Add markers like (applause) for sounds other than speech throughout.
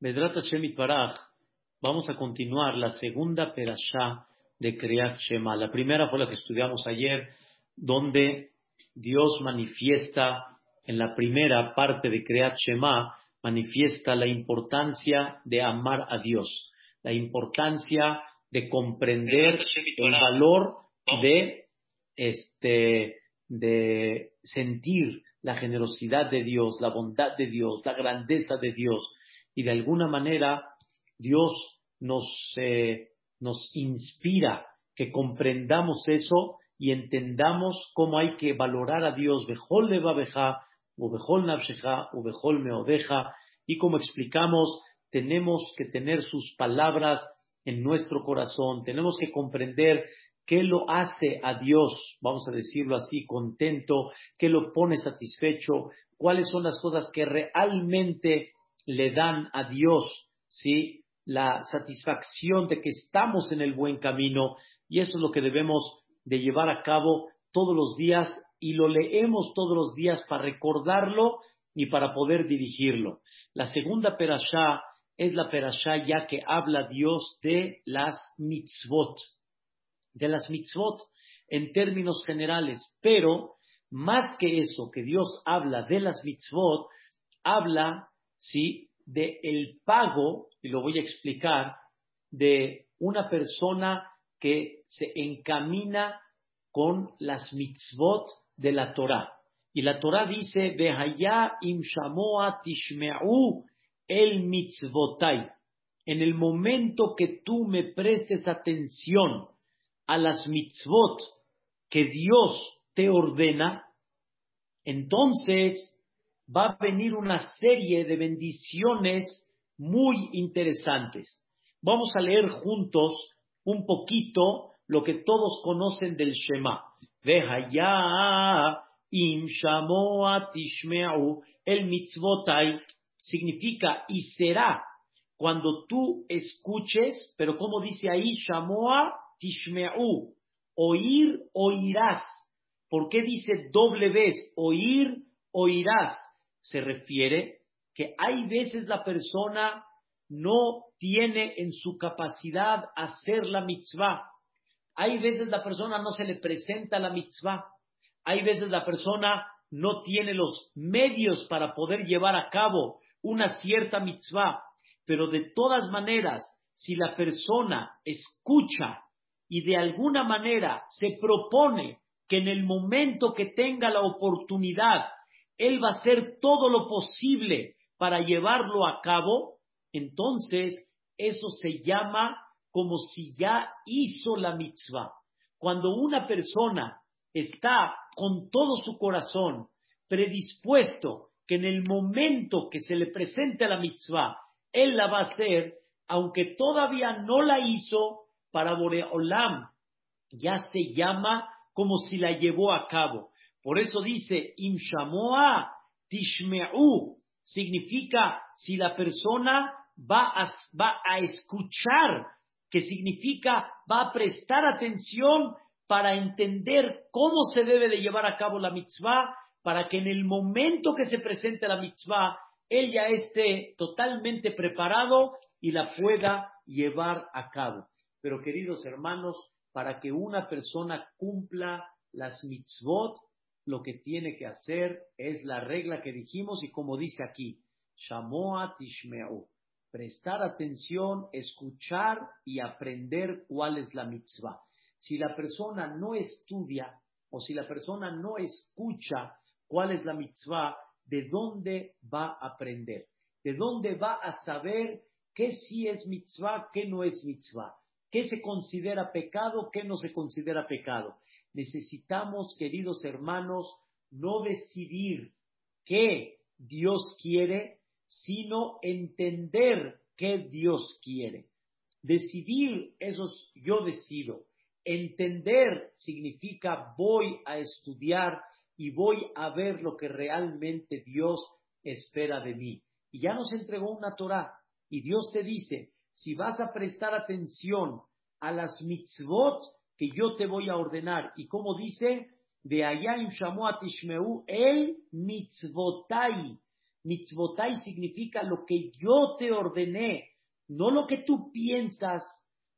Bedrat Hashem Baraj, vamos a continuar la segunda perashá de Kriyat Shema. La primera fue la que estudiamos ayer, donde Dios manifiesta en la primera parte de Kriyat Shema, manifiesta la importancia de amar a Dios, la importancia de comprender el valor de este de sentir la generosidad de Dios, la bondad de Dios, la grandeza de Dios, y de alguna manera Dios nos, eh, nos inspira que comprendamos eso y entendamos cómo hay que valorar a Dios, Bejol Levabeja, o Bejol Navsheja, o Bejol Meodeja, y como explicamos, tenemos que tener sus palabras en nuestro corazón, tenemos que comprender qué lo hace a Dios, vamos a decirlo así, contento, qué lo pone satisfecho, cuáles son las cosas que realmente le dan a Dios, ¿sí? La satisfacción de que estamos en el buen camino y eso es lo que debemos de llevar a cabo todos los días y lo leemos todos los días para recordarlo y para poder dirigirlo. La segunda perashá es la perashá ya que habla Dios de las mitzvot, de las mitzvot en términos generales, pero más que eso, que Dios habla de las mitzvot, habla ¿sí? de el pago, y lo voy a explicar, de una persona que se encamina con las mitzvot de la Torah. Y la Torah dice, Behaya im shamoa tishme'u el mitzvotai. En el momento que tú me prestes atención a las mitzvot que Dios te ordena, entonces va a venir una serie de bendiciones muy interesantes. Vamos a leer juntos un poquito lo que todos conocen del Shema. ya im shamoa tishme'u el mitzvotai significa y será cuando tú escuches, pero como dice ahí, shamoa tishme'u, oír, oirás. ¿Por qué dice doble vez? Oír, oirás se refiere que hay veces la persona no tiene en su capacidad hacer la mitzvah. Hay veces la persona no se le presenta la mitzvah. Hay veces la persona no tiene los medios para poder llevar a cabo una cierta mitzvah. Pero de todas maneras, si la persona escucha y de alguna manera se propone que en el momento que tenga la oportunidad él va a hacer todo lo posible para llevarlo a cabo, entonces eso se llama como si ya hizo la mitzvah. Cuando una persona está con todo su corazón predispuesto que en el momento que se le presente la mitzvah, él la va a hacer, aunque todavía no la hizo, para Boreolam ya se llama como si la llevó a cabo. Por eso dice, imshamoa tishme'u, significa si la persona va a, va a escuchar, que significa va a prestar atención para entender cómo se debe de llevar a cabo la mitzvah, para que en el momento que se presente la mitzvah, él ya esté totalmente preparado y la pueda llevar a cabo. Pero queridos hermanos, para que una persona cumpla las mitzvot, lo que tiene que hacer es la regla que dijimos y como dice aquí, Shamoa Tishmeu, prestar atención, escuchar y aprender cuál es la mitzvah. Si la persona no estudia o si la persona no escucha cuál es la mitzvah, ¿de dónde va a aprender? ¿De dónde va a saber qué sí es mitzvah, qué no es mitzvah? ¿Qué se considera pecado, qué no se considera pecado? Necesitamos, queridos hermanos, no decidir qué Dios quiere, sino entender qué Dios quiere. Decidir, eso es yo decido. Entender significa voy a estudiar y voy a ver lo que realmente Dios espera de mí. Y ya nos entregó una Torah y Dios te dice, si vas a prestar atención a las mitzvot que yo te voy a ordenar. Y como dice, de allá en Tishmeu el mitzvotai. Mitzvotai significa lo que yo te ordené, no lo que tú piensas,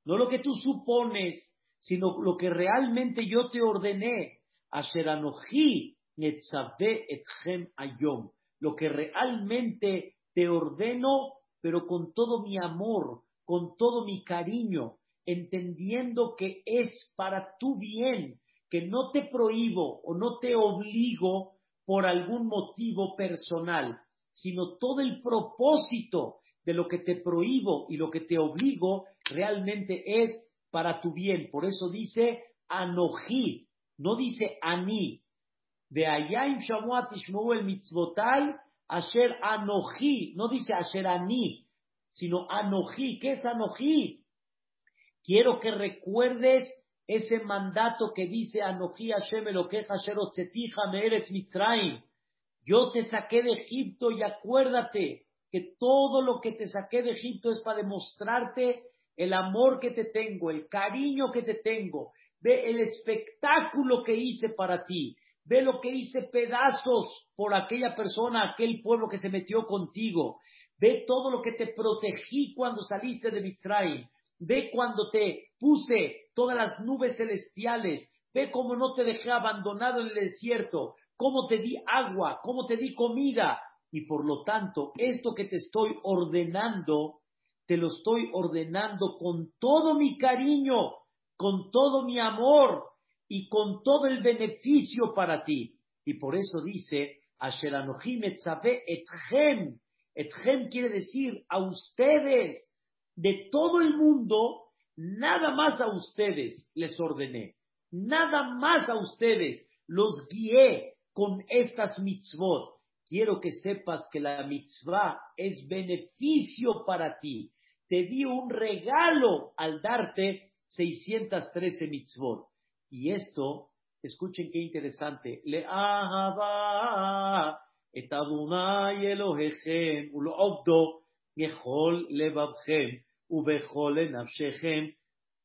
no lo que tú supones, sino lo que realmente yo te ordené. Asher anoji etchem ayom. Lo que realmente te ordeno, pero con todo mi amor, con todo mi cariño, entendiendo que es para tu bien, que no te prohíbo o no te obligo por algún motivo personal, sino todo el propósito de lo que te prohíbo y lo que te obligo realmente es para tu bien. Por eso dice anoji, no dice ani. De allá en Shamuat el mitzvotai, asher anoji, no dice asher ani, sino anoji. ¿Qué es anoji? Quiero que recuerdes ese mandato que dice Anoji Hashem Elokeja Asher Otzetija Meeretz Mitzrayim. Yo te saqué de Egipto y acuérdate que todo lo que te saqué de Egipto es para demostrarte el amor que te tengo, el cariño que te tengo. Ve el espectáculo que hice para ti. Ve lo que hice pedazos por aquella persona, aquel pueblo que se metió contigo. Ve todo lo que te protegí cuando saliste de Mitzrayim. Ve cuando te puse todas las nubes celestiales. Ve cómo no te dejé abandonado en el desierto. Cómo te di agua, cómo te di comida. Y por lo tanto, esto que te estoy ordenando, te lo estoy ordenando con todo mi cariño, con todo mi amor y con todo el beneficio para ti. Y por eso dice, Asher etchem. Etchem quiere decir a ustedes, de todo el mundo, nada más a ustedes les ordené. Nada más a ustedes los guié con estas mitzvot. Quiero que sepas que la mitzvah es beneficio para ti. Te di un regalo al darte 613 mitzvot. Y esto, escuchen qué interesante. Le et Elohechem.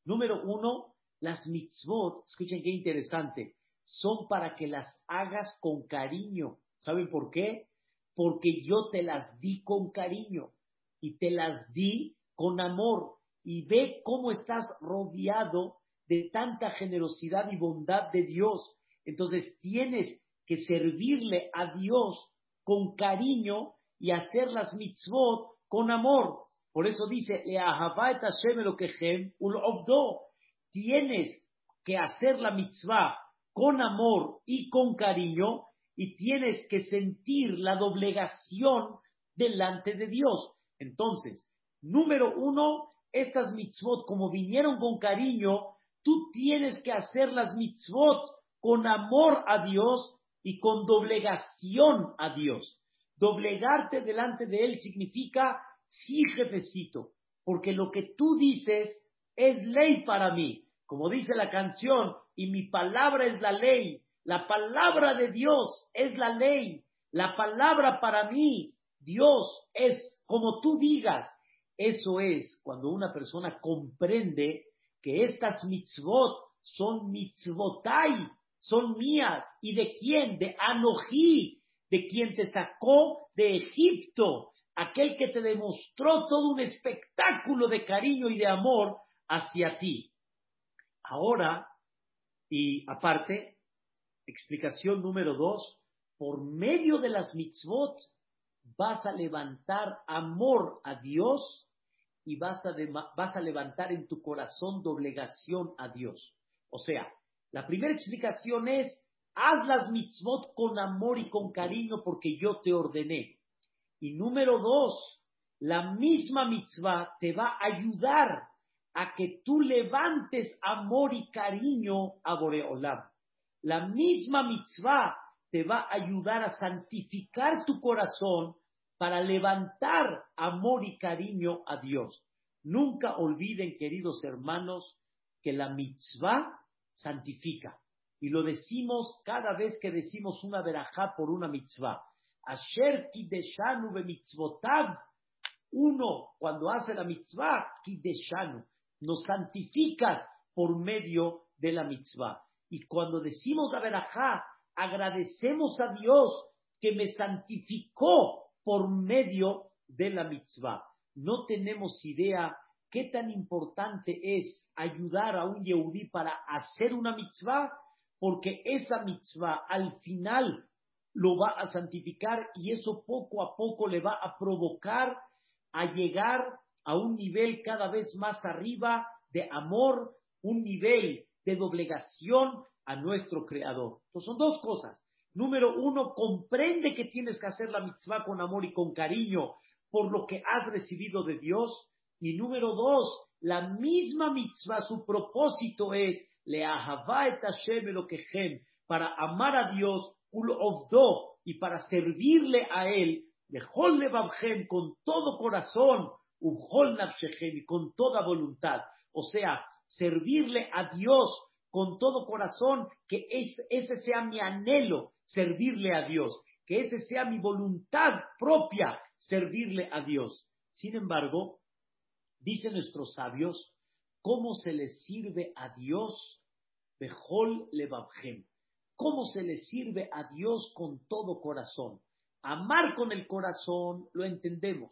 Número uno, las mitzvot, escuchen qué interesante, son para que las hagas con cariño. ¿Saben por qué? Porque yo te las di con cariño y te las di con amor. Y ve cómo estás rodeado de tanta generosidad y bondad de Dios. Entonces tienes que servirle a Dios con cariño y hacer las mitzvot con amor. Por eso dice, tienes que hacer la mitzvah con amor y con cariño y tienes que sentir la doblegación delante de Dios. Entonces, número uno, estas mitzvot, como vinieron con cariño, tú tienes que hacer las mitzvot con amor a Dios y con doblegación a Dios. Doblegarte delante de Él significa sí, jefecito, porque lo que tú dices es ley para mí. Como dice la canción, y mi palabra es la ley. La palabra de Dios es la ley. La palabra para mí, Dios, es como tú digas. Eso es cuando una persona comprende que estas mitzvot son mitzvotai, son mías. ¿Y de quién? De Anoji, de quien te sacó de Egipto aquel que te demostró todo un espectáculo de cariño y de amor hacia ti. Ahora, y aparte, explicación número dos, por medio de las mitzvot vas a levantar amor a Dios y vas a, vas a levantar en tu corazón doblegación a Dios. O sea, la primera explicación es, haz las mitzvot con amor y con cariño porque yo te ordené. Y número dos, la misma mitzvah te va a ayudar a que tú levantes amor y cariño a Boreolam. La misma mitzvah te va a ayudar a santificar tu corazón para levantar amor y cariño a Dios. Nunca olviden, queridos hermanos, que la mitzvah santifica. Y lo decimos cada vez que decimos una verajá por una mitzvah. Asher kideshanu mitzvotav. Uno, cuando hace la mitzvah, kideshanu, nos santificas por medio de la mitzvah. Y cuando decimos la verajá, agradecemos a Dios que me santificó por medio de la mitzvah. No tenemos idea qué tan importante es ayudar a un yehudí para hacer una mitzvah, porque esa mitzvah al final lo va a santificar y eso poco a poco le va a provocar a llegar a un nivel cada vez más arriba de amor, un nivel de doblegación a nuestro Creador. Entonces son dos cosas. Número uno, comprende que tienes que hacer la mitzvah con amor y con cariño por lo que has recibido de Dios. Y número dos, la misma mitzvah, su propósito es le et Hashem para amar a Dios, do, y para servirle a Él, levavchem, con todo corazón, y con toda voluntad. O sea, servirle a Dios con todo corazón, que ese sea mi anhelo, servirle a Dios, que ese sea mi voluntad propia, servirle a Dios. Sin embargo, dicen nuestros sabios, ¿cómo se le sirve a Dios? Bejol levavjem. ¿Cómo se le sirve a Dios con todo corazón? Amar con el corazón lo entendemos.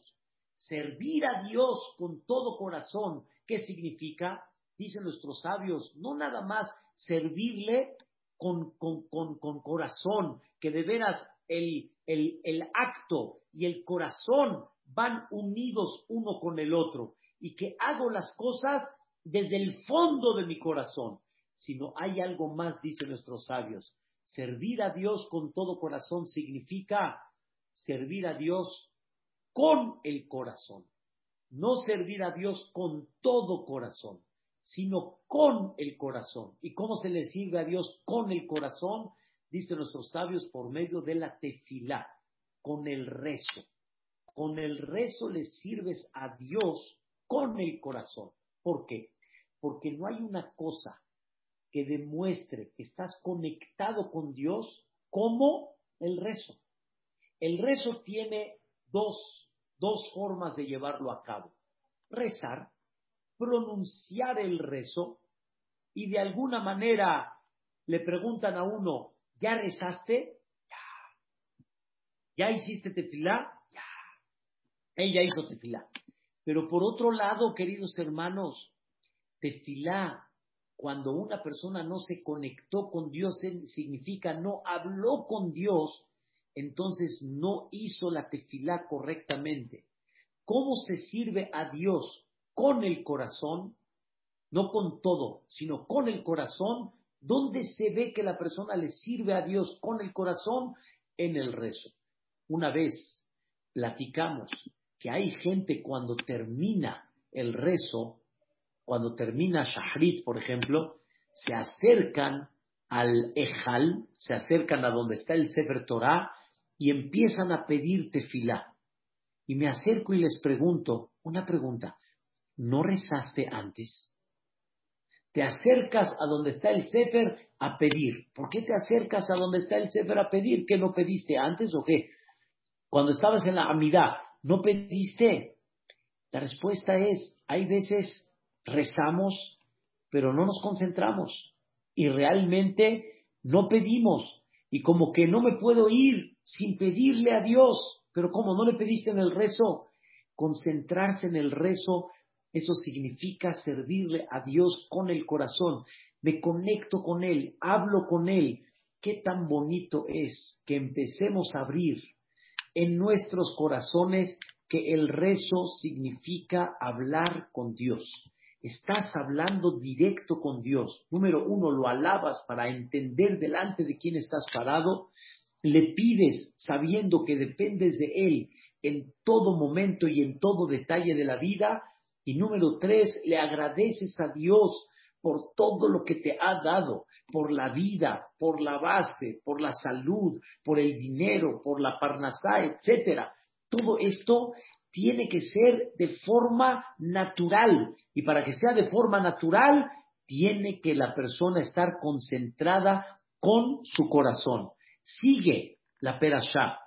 Servir a Dios con todo corazón, ¿qué significa? Dicen nuestros sabios, no nada más servirle con, con, corazón, que de veras el, el acto y el corazón van unidos uno con el otro y que hago las cosas desde el fondo de mi corazón, sino hay algo más, dicen nuestros sabios. Servir a Dios con todo corazón significa servir a Dios con el corazón. No servir a Dios con todo corazón, sino con el corazón. ¿Y cómo se le sirve a Dios con el corazón? Dicen nuestros sabios por medio de la tefilá, con el rezo. Con el rezo le sirves a Dios con el corazón. ¿Por qué? Porque no hay una cosa que demuestre que estás conectado con Dios como el rezo. El rezo tiene dos, dos formas de llevarlo a cabo. Rezar, pronunciar el rezo y de alguna manera le preguntan a uno, ¿ya rezaste? Ya. ¿Ya hiciste tefilá? Ya. Ella hizo tefilá. Pero por otro lado, queridos hermanos, tefilá, cuando una persona no se conectó con Dios, significa no habló con Dios, entonces no hizo la tefilá correctamente. ¿Cómo se sirve a Dios con el corazón? No con todo, sino con el corazón. ¿Dónde se ve que la persona le sirve a Dios con el corazón? En el rezo. Una vez platicamos que hay gente cuando termina el rezo, cuando termina Shahrit, por ejemplo, se acercan al Ejal, se acercan a donde está el Sefer Torah y empiezan a pedir tefilá. Y me acerco y les pregunto, una pregunta, ¿no rezaste antes? Te acercas a donde está el Sefer a pedir. ¿Por qué te acercas a donde está el Sefer a pedir? ¿Qué no pediste antes o qué? Cuando estabas en la amidad, ¿No pediste? La respuesta es, hay veces rezamos, pero no nos concentramos y realmente no pedimos. Y como que no me puedo ir sin pedirle a Dios, pero como no le pediste en el rezo, concentrarse en el rezo, eso significa servirle a Dios con el corazón. Me conecto con Él, hablo con Él. Qué tan bonito es que empecemos a abrir en nuestros corazones que el rezo significa hablar con Dios. Estás hablando directo con Dios. Número uno, lo alabas para entender delante de quién estás parado. Le pides sabiendo que dependes de Él en todo momento y en todo detalle de la vida. Y número tres, le agradeces a Dios por todo lo que te ha dado, por la vida, por la base, por la salud, por el dinero, por la parnasá, etcétera. Todo esto tiene que ser de forma natural y para que sea de forma natural tiene que la persona estar concentrada con su corazón. Sigue la perashá.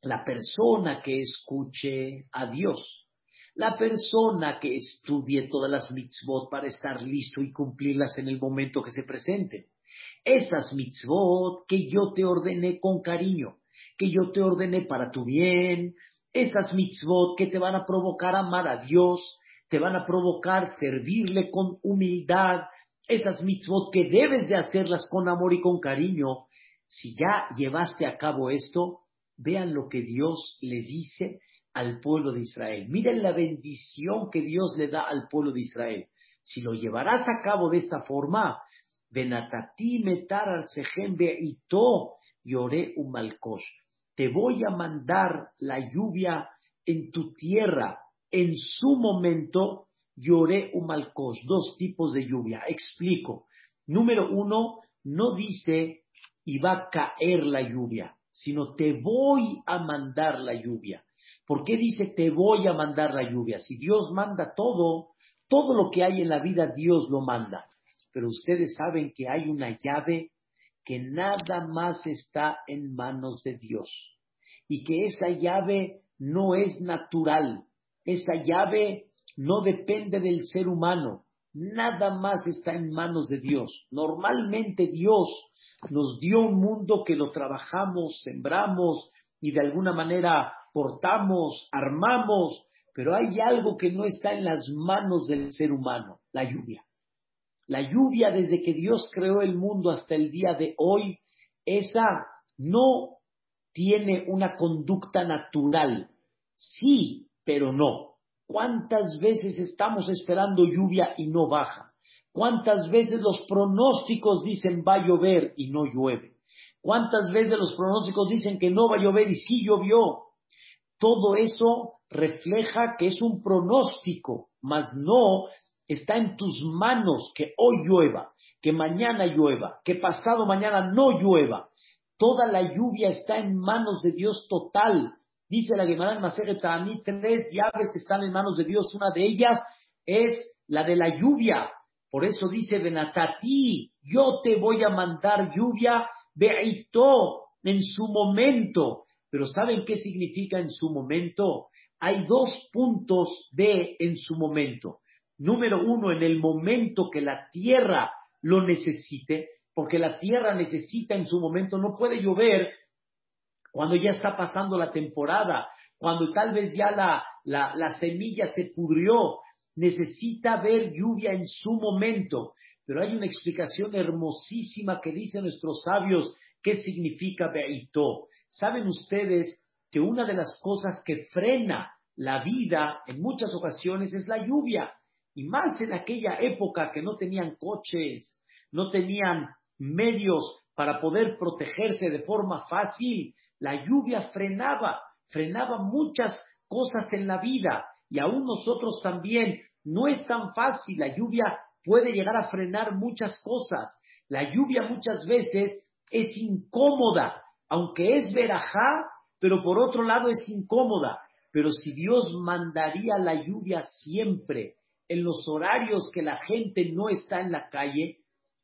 La persona que escuche a Dios la persona que estudie todas las mitzvot para estar listo y cumplirlas en el momento que se presente. Esas mitzvot que yo te ordené con cariño, que yo te ordené para tu bien, esas mitzvot que te van a provocar amar a Dios, te van a provocar servirle con humildad, esas mitzvot que debes de hacerlas con amor y con cariño, si ya llevaste a cabo esto, vean lo que Dios le dice al pueblo de Israel. Miren la bendición que Dios le da al pueblo de Israel. Si lo llevarás a cabo de esta forma, Benatati metar al y to lloré un malcosh. Te voy a mandar la lluvia en tu tierra. En su momento lloré un malcosh. Dos tipos de lluvia. Explico. Número uno, no dice y va a caer la lluvia, sino te voy a mandar la lluvia. ¿Por qué dice te voy a mandar la lluvia? Si Dios manda todo, todo lo que hay en la vida Dios lo manda. Pero ustedes saben que hay una llave que nada más está en manos de Dios. Y que esa llave no es natural. Esa llave no depende del ser humano. Nada más está en manos de Dios. Normalmente Dios nos dio un mundo que lo trabajamos, sembramos y de alguna manera cortamos, armamos, pero hay algo que no está en las manos del ser humano, la lluvia. La lluvia desde que Dios creó el mundo hasta el día de hoy, esa no tiene una conducta natural. Sí, pero no. ¿Cuántas veces estamos esperando lluvia y no baja? ¿Cuántas veces los pronósticos dicen va a llover y no llueve? ¿Cuántas veces los pronósticos dicen que no va a llover y sí llovió? Todo eso refleja que es un pronóstico, mas no está en tus manos que hoy llueva, que mañana llueva, que pasado mañana no llueva. Toda la lluvia está en manos de Dios total. Dice la Gemara en mí tres llaves están en manos de Dios. Una de ellas es la de la lluvia. Por eso dice Benatati, yo te voy a mandar lluvia, veito, en su momento. Pero ¿saben qué significa en su momento? Hay dos puntos de en su momento. Número uno, en el momento que la tierra lo necesite, porque la tierra necesita en su momento, no puede llover cuando ya está pasando la temporada, cuando tal vez ya la, la, la semilla se pudrió, necesita ver lluvia en su momento. Pero hay una explicación hermosísima que dicen nuestros sabios qué significa Beito. ¿Saben ustedes que una de las cosas que frena la vida en muchas ocasiones es la lluvia? Y más en aquella época que no tenían coches, no tenían medios para poder protegerse de forma fácil, la lluvia frenaba, frenaba muchas cosas en la vida y aún nosotros también no es tan fácil. La lluvia puede llegar a frenar muchas cosas. La lluvia muchas veces es incómoda, aunque es verajá, pero por otro lado es incómoda. Pero si Dios mandaría la lluvia siempre en los horarios que la gente no está en la calle,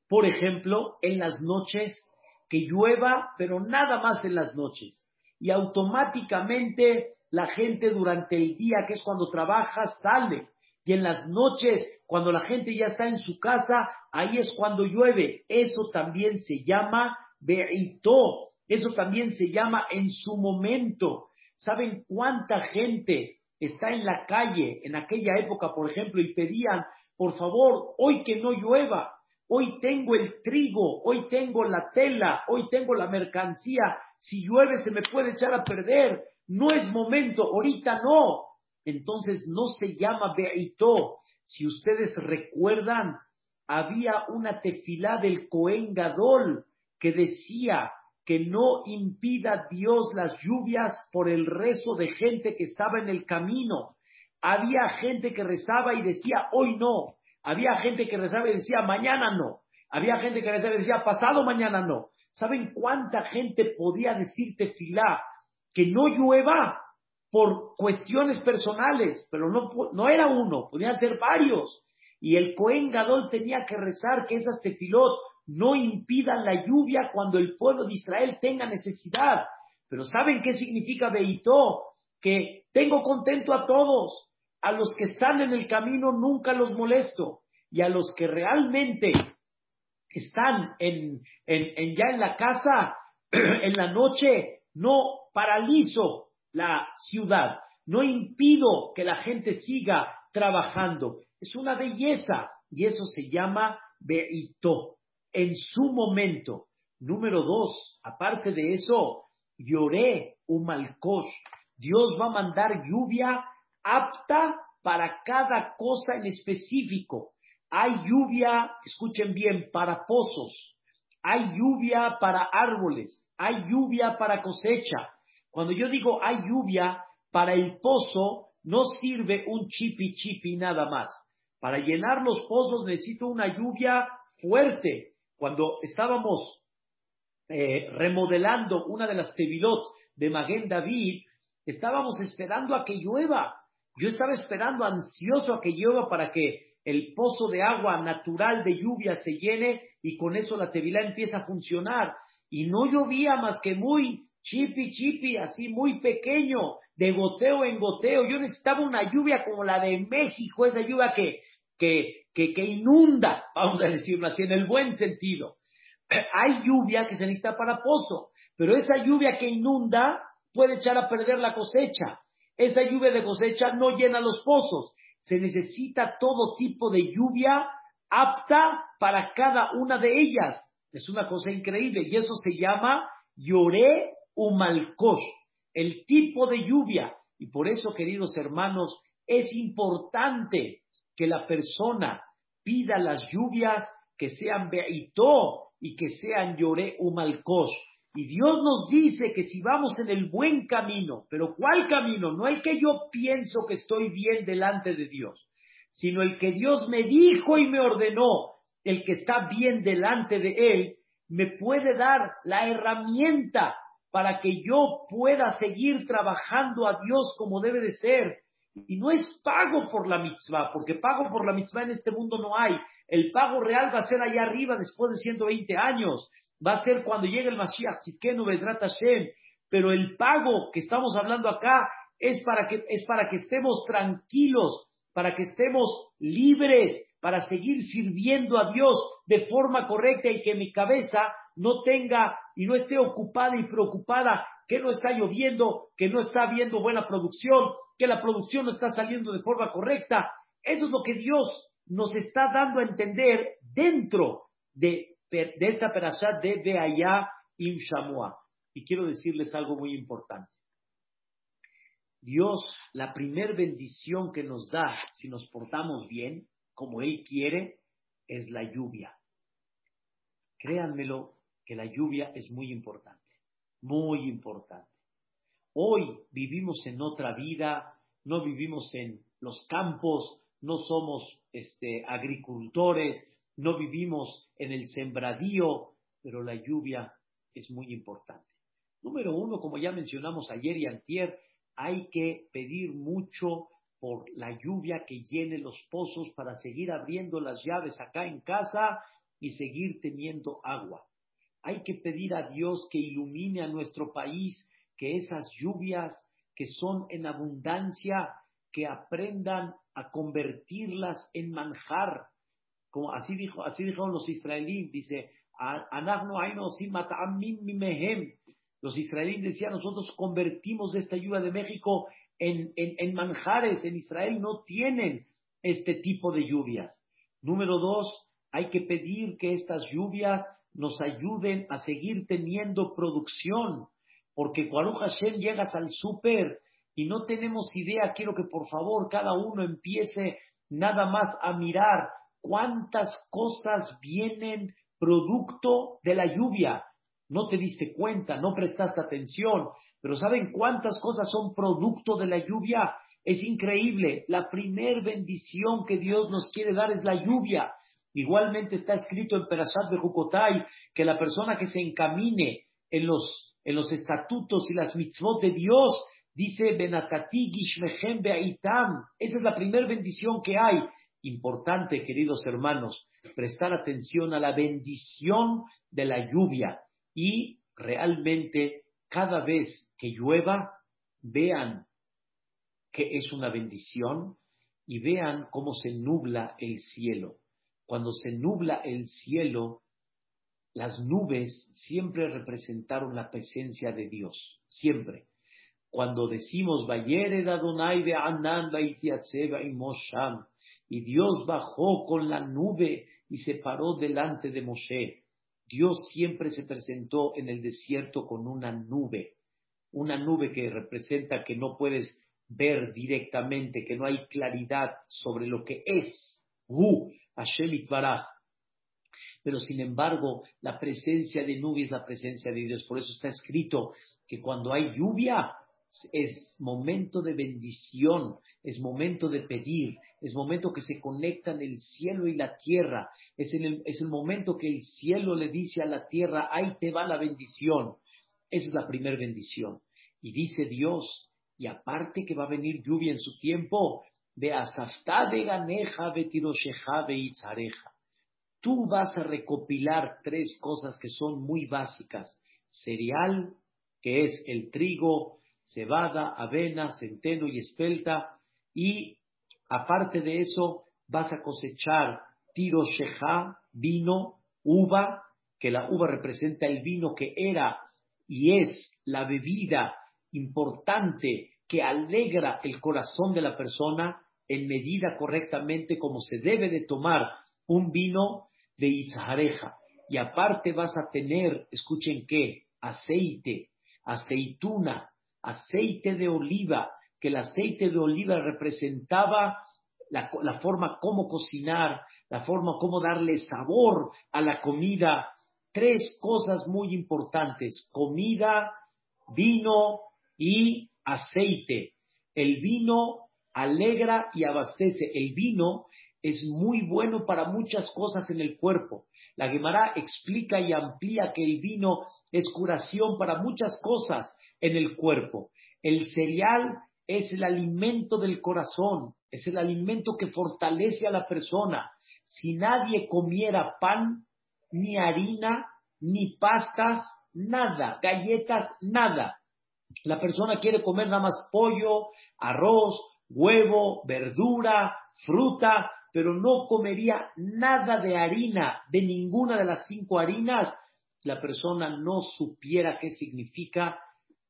por ejemplo, en las noches, que llueva, pero nada más en las noches. Y automáticamente la gente durante el día, que es cuando trabaja, sale. Y en las noches, cuando la gente ya está en su casa, ahí es cuando llueve. Eso también se llama beito. Eso también se llama en su momento. ¿Saben cuánta gente está en la calle en aquella época, por ejemplo, y pedían, por favor, hoy que no llueva, hoy tengo el trigo, hoy tengo la tela, hoy tengo la mercancía, si llueve se me puede echar a perder, no es momento, ahorita no. Entonces no se llama Beito. Si ustedes recuerdan, había una tefilá del Cohen Gadol que decía que no impida Dios las lluvias por el rezo de gente que estaba en el camino. Había gente que rezaba y decía, hoy no. Había gente que rezaba y decía, mañana no. Había gente que rezaba y decía, pasado mañana no. ¿Saben cuánta gente podía decir tefilá que no llueva por cuestiones personales, pero no, no era uno, podían ser varios. Y el Cohen Gadol tenía que rezar que esas tefilot no impidan la lluvia cuando el pueblo de Israel tenga necesidad. Pero ¿saben qué significa Beitó? Que tengo contento a todos. A los que están en el camino nunca los molesto. Y a los que realmente están en, ya en la casa, (clears throat) en la noche, no paralizo la ciudad, no impido que la gente siga trabajando. Es una belleza y eso se llama Beito, en su momento. Número dos, aparte de eso, lloré un malcos. Dios va a mandar lluvia apta para cada cosa en específico. Hay lluvia, escuchen bien, para pozos. Hay lluvia para árboles. Hay lluvia para cosecha. Cuando yo digo hay lluvia, para el pozo no sirve un chipi chipi nada más. Para llenar los pozos necesito una lluvia fuerte. Cuando estábamos eh, remodelando una de las tevilot de Maguen David, estábamos esperando a que llueva. Yo estaba esperando ansioso a que llueva para que el pozo de agua natural de lluvia se llene y con eso la tevilá empieza a funcionar. Y no llovía más que muy chipi chipi, así muy pequeño, de goteo en goteo. Yo necesitaba una lluvia como la de México, esa lluvia que, que, que, que inunda, vamos a decirlo así, en el buen sentido. (clears throat) Hay lluvia que se necesita para pozo, pero esa lluvia que inunda puede echar a perder la cosecha. Esa lluvia de cosecha no llena los pozos. Se necesita todo tipo de lluvia apta para cada una de ellas. Es una cosa increíble y eso se llama lloré Umalkosh, el tipo de lluvia. Y por eso, queridos hermanos, es importante que la persona pida las lluvias que sean Beitó y que sean Lloré Umalkosh. Y Dios nos dice que si vamos en el buen camino, pero ¿cuál camino? No el que yo pienso que estoy bien delante de Dios, sino el que Dios me dijo y me ordenó, el que está bien delante de Él, me puede dar la herramienta para que yo pueda seguir trabajando a Dios como debe de ser. Y no es pago por la mitzvah, porque pago por la mitzvah en este mundo no hay. El pago real va a ser allá arriba después de 120 años. Va a ser cuando llegue el Mashiach, Tzidkenu Vedrat Hashem. Pero el pago que estamos hablando acá es para que, es para que estemos tranquilos, para que estemos libres, para seguir sirviendo a Dios de forma correcta y que mi cabeza no tenga y no esté ocupada y preocupada que no está lloviendo, que no está habiendo buena producción, que la producción no está saliendo de forma correcta. Eso es lo que Dios nos está dando a entender dentro de, esta perashat de Beaya Im Shamua. Y quiero decirles algo muy importante. Dios, la primer bendición que nos da si nos portamos bien, como Él quiere, es la lluvia. Créanmelo, que la lluvia es muy importante, muy importante. Hoy vivimos en otra vida, no vivimos en los campos, no somos este, agricultores, no vivimos en el sembradío, pero la lluvia es muy importante. Número uno, como ya mencionamos ayer y antier, hay que pedir mucho por la lluvia que llene los pozos para seguir abriendo las llaves acá en casa y seguir teniendo agua. Hay que pedir a Dios que ilumine a nuestro país, que esas lluvias que son en abundancia, que aprendan a convertirlas en manjar. Como así dijo, así dijeron los israelíes, dice, los israelíes decían, nosotros convertimos esta lluvia de México en, en manjares. En Israel no tienen este tipo de lluvias. Número dos, hay que pedir que estas lluvias nos ayuden a seguir teniendo producción, porque cuando Hashem llegas al súper y no tenemos idea, quiero que por favor cada uno empiece nada más a mirar cuántas cosas vienen producto de la lluvia. No te diste cuenta, no prestaste atención, pero ¿saben cuántas cosas son producto de la lluvia? Es increíble. La primer bendición que Dios nos quiere dar es la lluvia. Igualmente está escrito en Perashat Bejukotai que la persona que se encamine en los, en los estatutos y las mitzvot de Dios, dice Benatati Gishmechem Beaitam. Esa es la primera bendición que hay. Importante, queridos hermanos, prestar atención a la bendición de la lluvia y realmente cada vez que llueva, vean que es una bendición y vean cómo se nubla el cielo cuando se nubla el cielo, las nubes siempre representaron la presencia de Dios, siempre. Cuando decimos, Adonai y Mosham, y Dios bajó con la nube y se paró delante de Moshe. Dios siempre se presentó en el desierto con una nube, una nube que representa que no puedes ver directamente, que no hay claridad sobre lo que es. Hu, Hashem Itbaraj. Pero sin embargo, la presencia de nube es la presencia de Dios. Por eso está escrito que cuando hay lluvia, es momento de bendición, es momento de pedir, es momento que se conectan el cielo y la tierra, es, el, es el momento que el cielo le dice a la tierra, ahí te va la bendición. Esa es la primera bendición. Y dice Dios, y aparte que va a venir lluvia en su tiempo, ve a de ganeja, izareja. Tú vas a recopilar tres cosas que son muy básicas. Cereal, que es el trigo, cebada, avena, centeno y espelta, y aparte de eso vas a cosechar tiro vino, uva, que la uva representa el vino que era y es la bebida importante que alegra el corazón de la persona en medida correctamente como se debe de tomar un vino de Itzahareja. Y aparte vas a tener, escuchen qué, aceite, aceituna, aceite de oliva, que el aceite de oliva representaba la, forma como cocinar, la forma como darle sabor a la comida. Tres cosas muy importantes, comida, vino y aceite. El vino alegra y abastece. El vino es muy bueno para muchas cosas en el cuerpo. La Gemara explica y amplía que el vino es curación para muchas cosas en el cuerpo. El cereal es el alimento del corazón, es el alimento que fortalece a la persona. Si nadie comiera pan, ni harina, ni pastas, nada, galletas, nada. La persona quiere comer nada más pollo, arroz, huevo, verdura, fruta, pero no comería nada de harina, de ninguna de las cinco harinas, la persona no supiera qué significa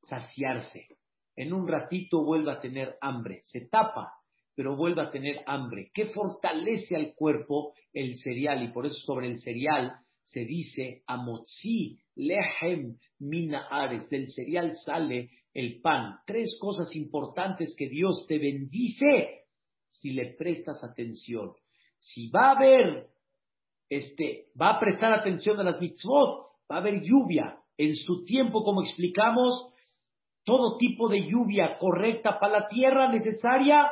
saciarse. En un ratito vuelve a tener hambre, se tapa, pero vuelve a tener hambre. ¿Qué fortalece al cuerpo el cereal? Y por eso sobre el cereal se dice amotzi lehem mina ares. Del cereal sale el pan. Tres cosas importantes que Dios te bendice si le prestas atención. Si va a haber, este, va a prestar atención a las mitzvot, va a haber lluvia. En su tiempo, como explicamos, todo tipo de lluvia correcta para la tierra necesaria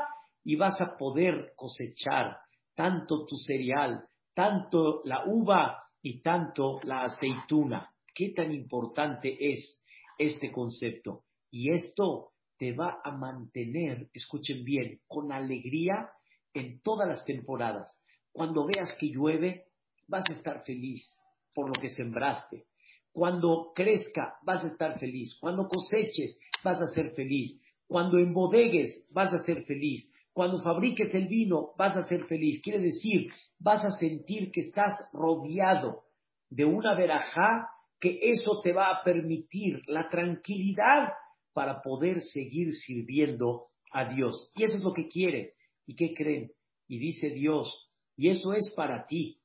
y vas a poder cosechar tanto tu cereal, tanto la uva y tanto la aceituna. ¿Qué tan importante es este concepto? Y esto te va a mantener, escuchen bien, con alegría en todas las temporadas. Cuando veas que llueve, vas a estar feliz por lo que sembraste. Cuando crezca, vas a estar feliz. Cuando coseches, vas a ser feliz. Cuando embodegues, vas a ser feliz. Cuando fabriques el vino, vas a ser feliz. Quiere decir, vas a sentir que estás rodeado de una verajá que eso te va a permitir la tranquilidad para poder seguir sirviendo a Dios. Y eso es lo que quiere. ¿Y qué creen? Y dice Dios, y eso es para ti.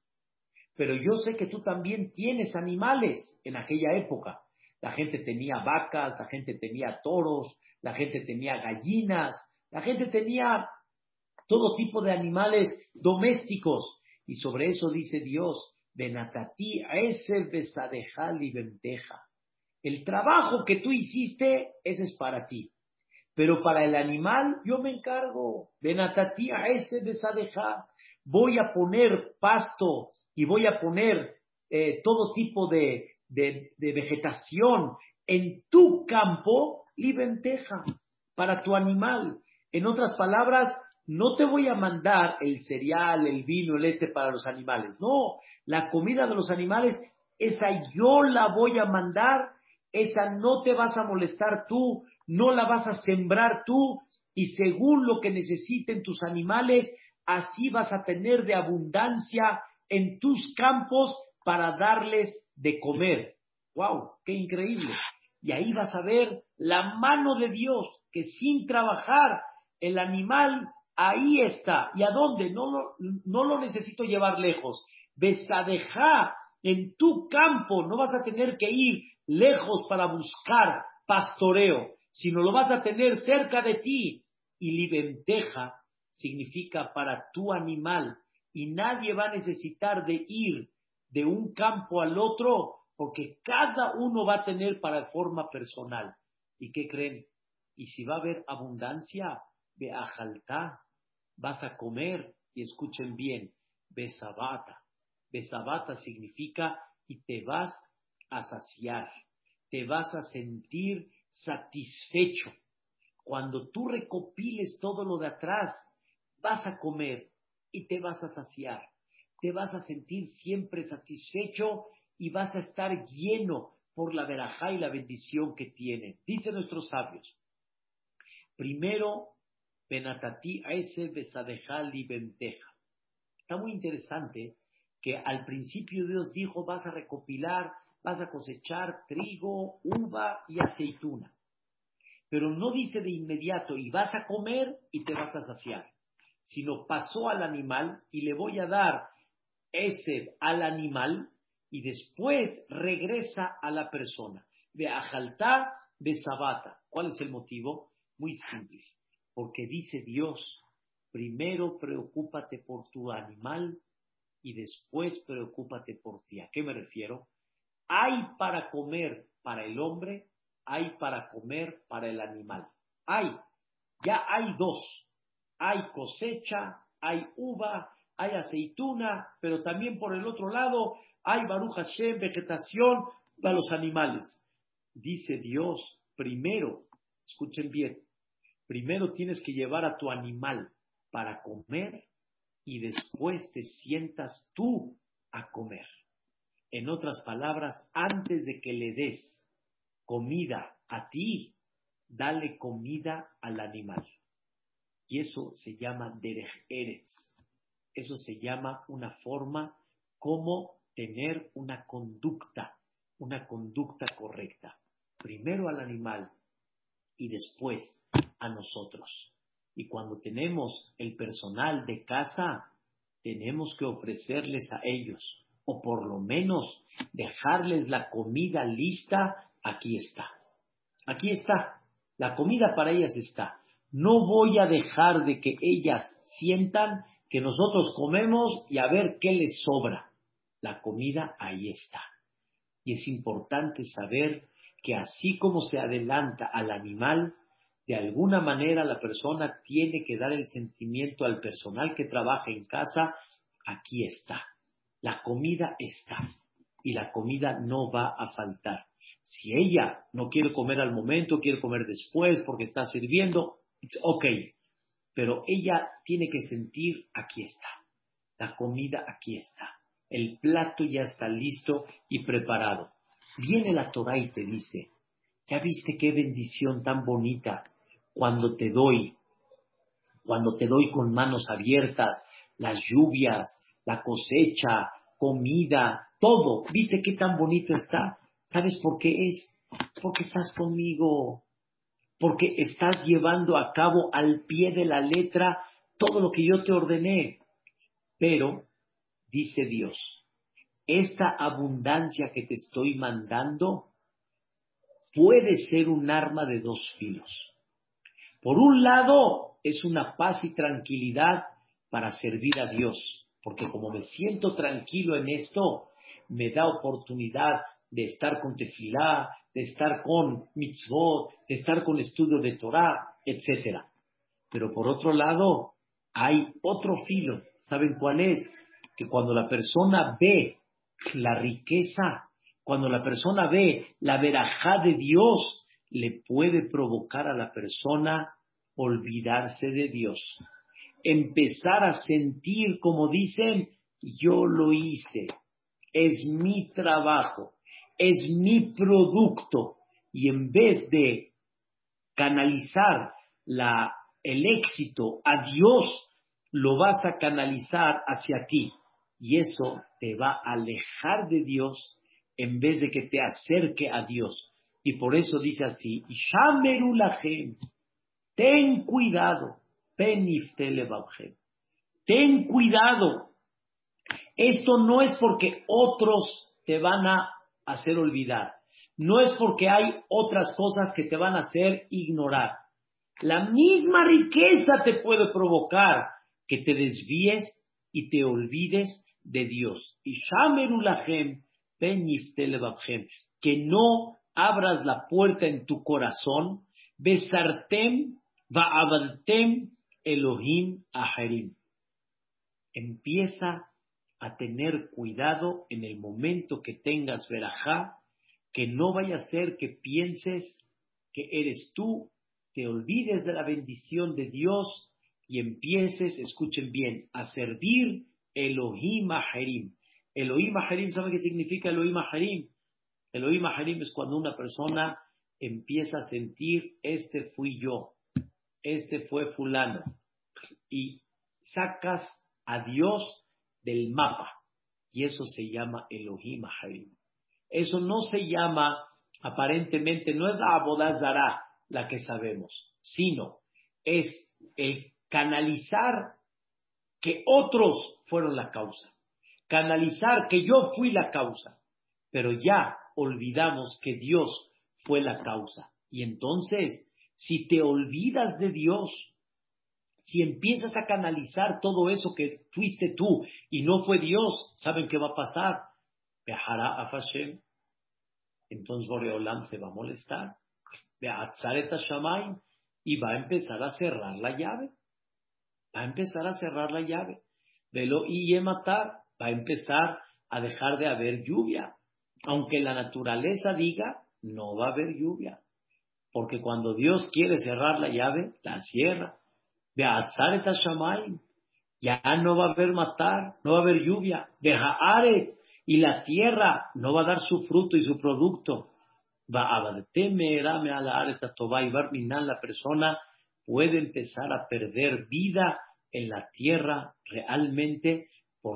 Pero yo sé que tú también tienes animales en aquella época. La gente tenía vacas, la gente tenía toros, la gente tenía gallinas, la gente tenía todo tipo de animales domésticos. Y sobre eso dice Dios, Benatati ese besadejal y venteja. El trabajo que tú hiciste, ese es para ti. Pero para el animal, yo me encargo. Benatati ese besadeja. Voy a poner pasto y voy a poner eh, todo tipo de, vegetación en tu campo, libenteja, para tu animal. En otras palabras, no te voy a mandar el cereal, el vino, el este para los animales. No, la comida de los animales, esa yo la voy a mandar, esa no te vas a molestar tú, no la vas a sembrar tú, y según lo que necesiten tus animales, así vas a tener de abundancia en tus campos para darles de comer. ¡Wow! ¡Qué increíble! Y ahí vas a ver la mano de Dios, que sin trabajar el animal ahí está. ¿Y a dónde? No lo, no lo necesito llevar lejos. Besadeja en tu campo, no vas a tener que ir lejos para buscar pastoreo, sino lo vas a tener cerca de ti. Y libenteja significa para tu animal. Y nadie va a necesitar de ir de un campo al otro, porque cada uno va a tener para forma personal. ¿Y qué creen? Y si va a haber abundancia, ve a jaltá, vas a comer, y escuchen bien, besabata. Besabata significa y te vas a saciar, te vas a sentir satisfecho. Cuando tú recopiles todo lo de atrás, vas a comer y te vas a saciar. Te vas a sentir siempre satisfecho y vas a estar lleno por la verajá y la bendición que tiene. Dicen nuestros sabios. Primero, Benteja. Está muy interesante que al principio Dios dijo vas a recopilar, vas a cosechar trigo, uva y aceituna. Pero no dice de inmediato y vas a comer y te vas a saciar, sino pasó al animal y le voy a dar ese al animal y después regresa a la persona. De ajaltá, de sabata. ¿Cuál es el motivo? Muy simple. Porque dice Dios, primero preocúpate por tu animal y después preocúpate por ti. ¿A qué me refiero? Hay para comer para el hombre, hay para comer para el animal. Hay, ya hay dos. Hay cosecha, hay uva, hay aceituna, pero también por el otro lado hay Baruch Hashem, vegetación para los animales. Dice Dios, primero, escuchen bien, Primero tienes que llevar a tu animal para comer y después te sientas tú a comer. En otras palabras, antes de que le des comida a ti, dale comida al animal. Y eso se llama derech. Eso se llama una forma como tener una conducta, una conducta correcta. Primero al animal y después a nosotros. Y cuando tenemos el personal de casa, tenemos que ofrecerles a ellos, o por lo menos dejarles la comida lista, aquí está. Aquí está. La comida para ellas está. No voy a dejar de que ellas sientan que nosotros comemos y a ver qué les sobra. La comida ahí está. Y es importante saber que así como se adelanta al animal, de alguna manera la persona tiene que dar el sentimiento al personal que trabaja en casa, aquí está, la comida está y la comida no va a faltar. Si ella no quiere comer al momento, quiere comer después porque está sirviendo, it's ok, pero ella tiene que sentir, aquí está, la comida aquí está, el plato ya está listo y preparado. Viene la Torah y te dice, ya viste qué bendición tan bonita cuando te doy, cuando te doy con manos abiertas, las lluvias, la cosecha, comida, todo. ¿Viste qué tan bonito está? ¿Sabes por qué es? Porque estás conmigo, porque estás llevando a cabo al pie de la letra todo lo que yo te ordené. Pero, dice Dios, esta abundancia que te estoy mandando puede ser un arma de dos filos. Por un lado, es una paz y tranquilidad para servir a Dios, porque como me siento tranquilo en esto, me da oportunidad de estar con tefilá, de estar con mitzvot, de estar con estudio de Torah, etc. Pero por otro lado, hay otro filo. ¿Saben cuál es? Que cuando la persona ve la riqueza, cuando la persona ve la verajá de Dios, le puede provocar a la persona olvidarse de Dios, empezar a sentir como dicen, yo lo hice, es mi trabajo, es mi producto, y en vez de canalizar la, el éxito a Dios, lo vas a canalizar hacia ti. Y eso te va a alejar de Dios en vez de que te acerque a Dios. Y por eso dice así, Shamerulahem, ten cuidado, ten cuidado. Esto no es porque otros te van a hacer olvidar, no es porque hay otras cosas que te van a hacer ignorar. La misma riqueza te puede provocar que te desvíes y te olvides de Dios. Y Shamerulahem, que no abras la puerta en tu corazón, besartem va'abaltem Elohim aharim. Empieza a tener cuidado en el momento que tengas verajá, que no vaya a ser que pienses que eres tú, te olvides de la bendición de Dios y empieces, escuchen bien, a servir Elohim Aharim. Elohim Aharim, ¿saben qué significa Elohim Aharim? Elohim Aharim es cuando una persona empieza a sentir, este fui yo, este fue fulano, y sacas a Dios del mapa, y eso se llama Elohim Aharim. Eso no se llama, aparentemente, no es la Abodazara la que sabemos, sino es el canalizar que otros fueron la causa, canalizar que yo fui la causa, pero ya olvidamos que Dios fue la causa. Y entonces, si te olvidas de Dios, si empiezas a canalizar todo eso que fuiste tú y no fue Dios, ¿saben qué va a pasar? Viajará a Fashem. Entonces Boreolam se va a molestar. y va a empezar a cerrar la llave. Va a empezar a cerrar la llave. Velo y. Va a empezar a dejar de haber lluvia aunque la naturaleza diga, no va a haber lluvia. Porque cuando Dios quiere cerrar la llave, la cierra. Ya no va a haber matar, no va a haber lluvia. Haaret, y la tierra no va a dar su fruto y su producto. Va a temerame a la Ares a y la persona puede empezar a perder vida en la tierra realmente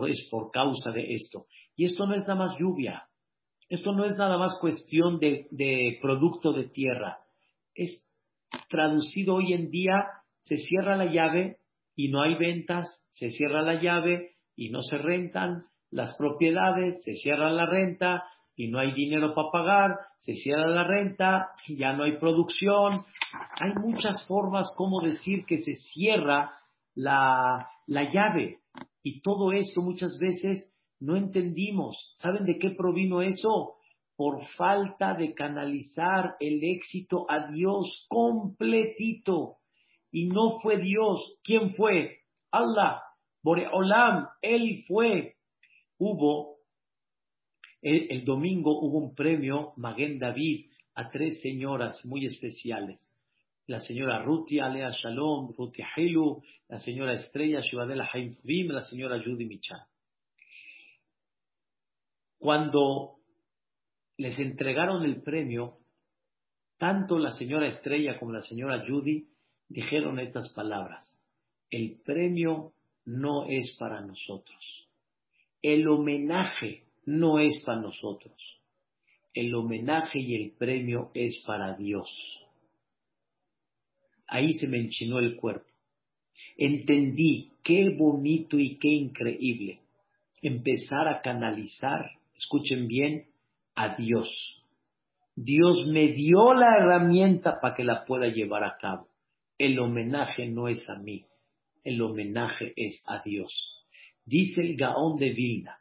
es por causa de esto. Y esto no es nada más lluvia, esto no es nada más cuestión de, producto de tierra. Es traducido hoy en día, se cierra la llave y no hay ventas, se cierra la llave y no se rentan las propiedades, se cierra la renta y no hay dinero para pagar, se cierra la renta, ya no hay producción. Hay muchas formas como decir que se cierra la, la llave. Y todo esto muchas veces no entendimos. ¿Saben de qué provino eso? Por falta de canalizar el éxito a Dios completito. Y no fue Dios. ¿Quién fue? Allah. Boreolam. Él fue. Hubo, el, domingo hubo un premio Maguen David a tres señoras muy especiales. La señora Ruti Alea Shalom, Ruti Hailu, la señora Estrella Shivadela Haim la señora Judy Michan. Cuando les entregaron el premio, tanto la señora Estrella como la señora Judy dijeron estas palabras. El premio no es para nosotros. El homenaje no es para nosotros. El homenaje y el premio es para Dios. Ahí se me enchinó el cuerpo. Entendí qué bonito y qué increíble empezar a canalizar escuchen bien, a Dios. Dios me dio la herramienta para que la pueda llevar a cabo. El homenaje no es a mí, el homenaje es a Dios. Dice el Gaón de Vilna,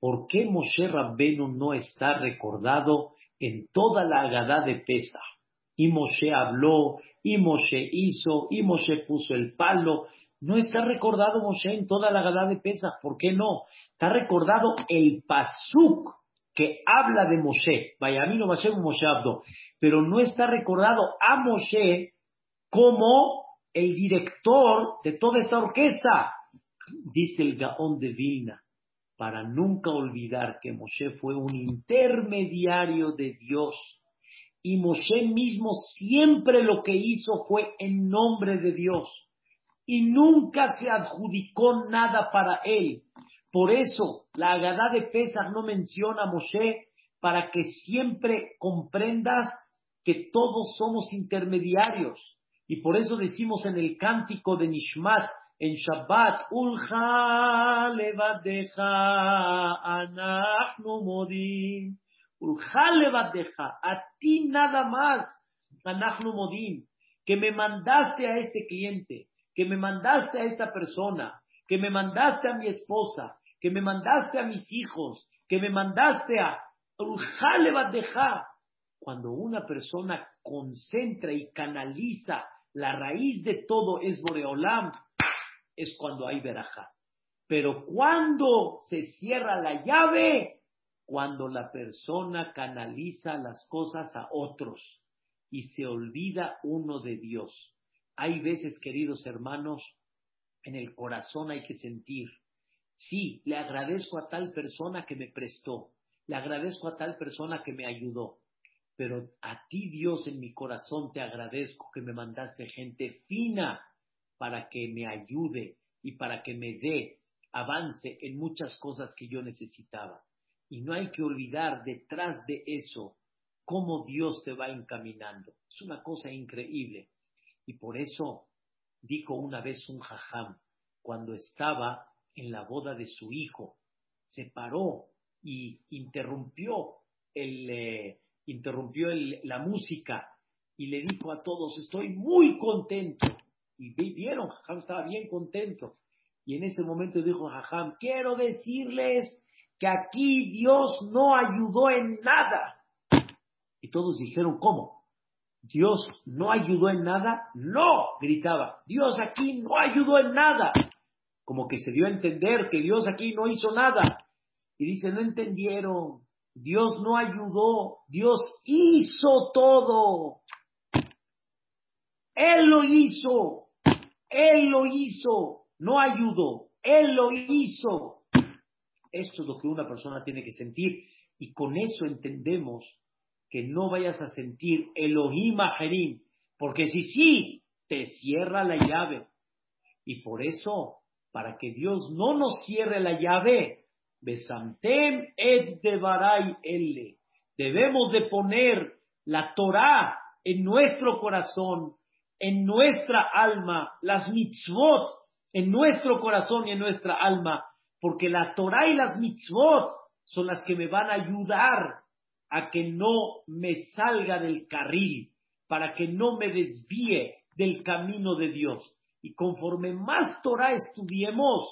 ¿por qué Moshe Rabbenu no está recordado en toda la Agadá de Pesa? Y Moshe habló, y Moshe hizo, y Moshe puso el palo. No está recordado Moshe en toda la Agadá de Pesa, ¿por qué no? Está recordado el pasuk que habla de Moshe. Vaya, a Moshe Abdo, pero no está recordado a Moshe como el director de toda esta orquesta. Dice el Gaón de Vilna, para nunca olvidar que Moshe fue un intermediario de Dios. Y Moshe mismo siempre lo que hizo fue en nombre de Dios. Y nunca se adjudicó nada para él. Por eso la Agadá de Pesach no menciona a Moshe para que siempre comprendas que todos somos intermediarios. Y por eso decimos en el cántico de Nishmat, en Shabbat, Ulcha levadeja anachnu modim. Ulcha levadeja, a ti nada más, anachnu modim, que me mandaste a este cliente, que me mandaste a esta persona, que me mandaste a mi esposa, que me mandaste a mis hijos, que me mandaste a levadeja. Cuando una persona concentra y canaliza la raíz de todo es Boreolam, es cuando hay veraja. Pero cuando se cierra la llave, cuando la persona canaliza las cosas a otros y se olvida uno de Dios. Hay veces, queridos hermanos, en el corazón hay que sentir, sí, le agradezco a tal persona que me prestó, le agradezco a tal persona que me ayudó, pero a ti Dios en mi corazón te agradezco que me mandaste gente fina para que me ayude y para que me dé avance en muchas cosas que yo necesitaba. Y no hay que olvidar detrás de eso cómo Dios te va encaminando. Es una cosa increíble. Y por eso dijo una vez un jajam, cuando estaba en la boda de su hijo, se paró y interrumpió, el, eh, interrumpió la música y le dijo a todos, estoy muy contento y vieron, Jajam estaba bien contento. Y en ese momento dijo Jajam, quiero decirles que aquí Dios no ayudó en nada. Y todos dijeron, ¿cómo? ¿Dios no ayudó en nada? No, gritaba, Dios aquí no ayudó en nada. Como que se dio a entender que Dios aquí no hizo nada. Y dice, no entendieron, Dios no ayudó, Dios hizo todo. Él lo hizo. Él lo hizo, no ayudó, Él lo hizo. Esto es lo que una persona tiene que sentir y con eso entendemos que no vayas a sentir Elohim Ajerim, porque si sí, te cierra la llave. Y por eso, para que Dios no nos cierre la llave, Besamtem et devarai elle. Debemos de poner la Torah en nuestro corazón en nuestra alma, las mitzvot en nuestro corazón y en nuestra alma, porque la Torah y las mitzvot son las que me van a ayudar a que no me salga del carril, para que no me desvíe del camino de Dios. Y conforme más Torah estudiemos,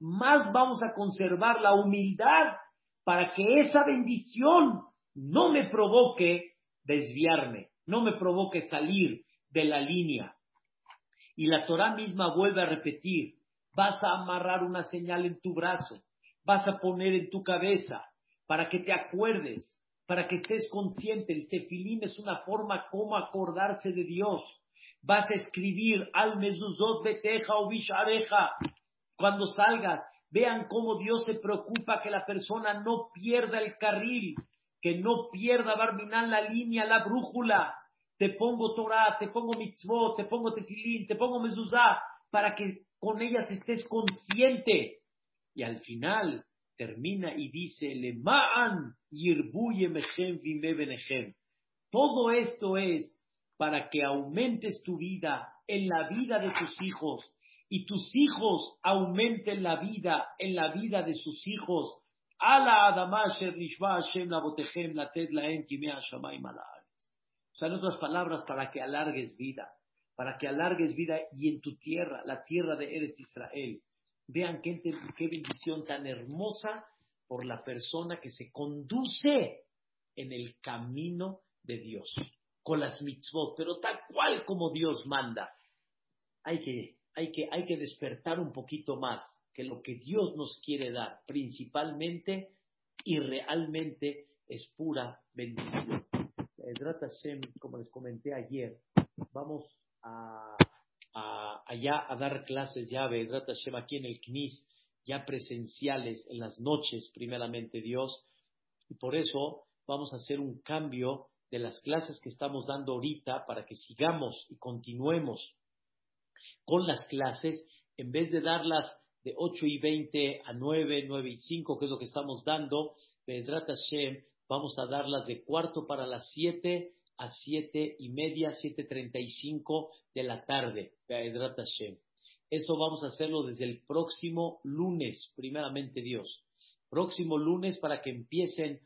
más vamos a conservar la humildad para que esa bendición no me provoque desviarme, no me provoque salir de la línea. Y la Torah misma vuelve a repetir, vas a amarrar una señal en tu brazo, vas a poner en tu cabeza para que te acuerdes, para que estés consciente. El tefilín es una forma como acordarse de Dios. Vas a escribir al mezuzot beteja o vishareja. Cuando salgas, vean cómo Dios se preocupa que la persona no pierda el carril, que no pierda Barminal la línea, la brújula te pongo Torah, te pongo mitzvot, te pongo tefilín, te pongo mezuzá, para que con ellas estés consciente. Y al final termina y dice, Lema'an Todo esto es para que aumentes tu vida en la vida de tus hijos y tus hijos aumenten la vida en la vida de sus hijos. Ala Shamayim o sea, en otras palabras, para que alargues vida, para que alargues vida y en tu tierra, la tierra de Eretz Israel. Vean qué, qué bendición tan hermosa por la persona que se conduce en el camino de Dios, con las mitzvot, pero tal cual como Dios manda. Hay que, hay que, hay que despertar un poquito más que lo que Dios nos quiere dar, principalmente y realmente es pura bendición. Hashem, como les comenté ayer, vamos a, allá a dar clases ya, Edrat Hashem, aquí en el CNIS, ya presenciales en las noches, primeramente Dios, y por eso vamos a hacer un cambio de las clases que estamos dando ahorita para que sigamos y continuemos con las clases, en vez de darlas de 8 y 20 a 9, 9 y 5, que es lo que estamos dando, Bedrat Hashem, Vamos a darlas de cuarto para las siete a siete y media, siete treinta y cinco de la tarde. Eso vamos a hacerlo desde el próximo lunes, primeramente Dios. Próximo lunes para que empiecen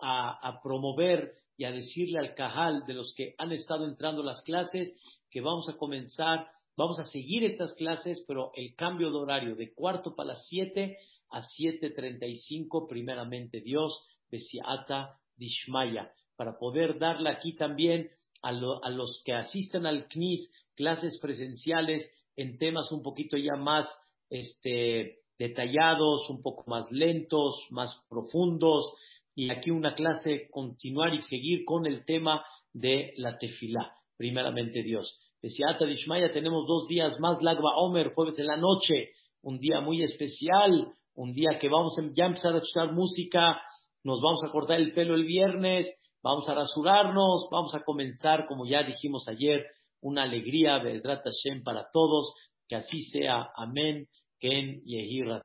a, promover y a decirle al cajal de los que han estado entrando las clases que vamos a comenzar, vamos a seguir estas clases, pero el cambio de horario de cuarto para las siete a siete treinta y cinco, primeramente Dios, Besiata Dishmaya, para poder darle aquí también a, a los que asisten al CNIS clases presenciales en temas un poquito ya más este, detallados, un poco más lentos, más profundos, y aquí una clase continuar y seguir con el tema de la tefilá, primeramente Dios. Decía Ata Dishmaya, tenemos dos días más, Lagba Omer, jueves en la noche, un día muy especial, un día que vamos a, empezar a escuchar música, nos vamos a cortar el pelo el viernes, vamos a rasurarnos, vamos a comenzar, como ya dijimos ayer, una alegría, Bedrat Hashem para todos, que así sea. Amén. Ken Yehira.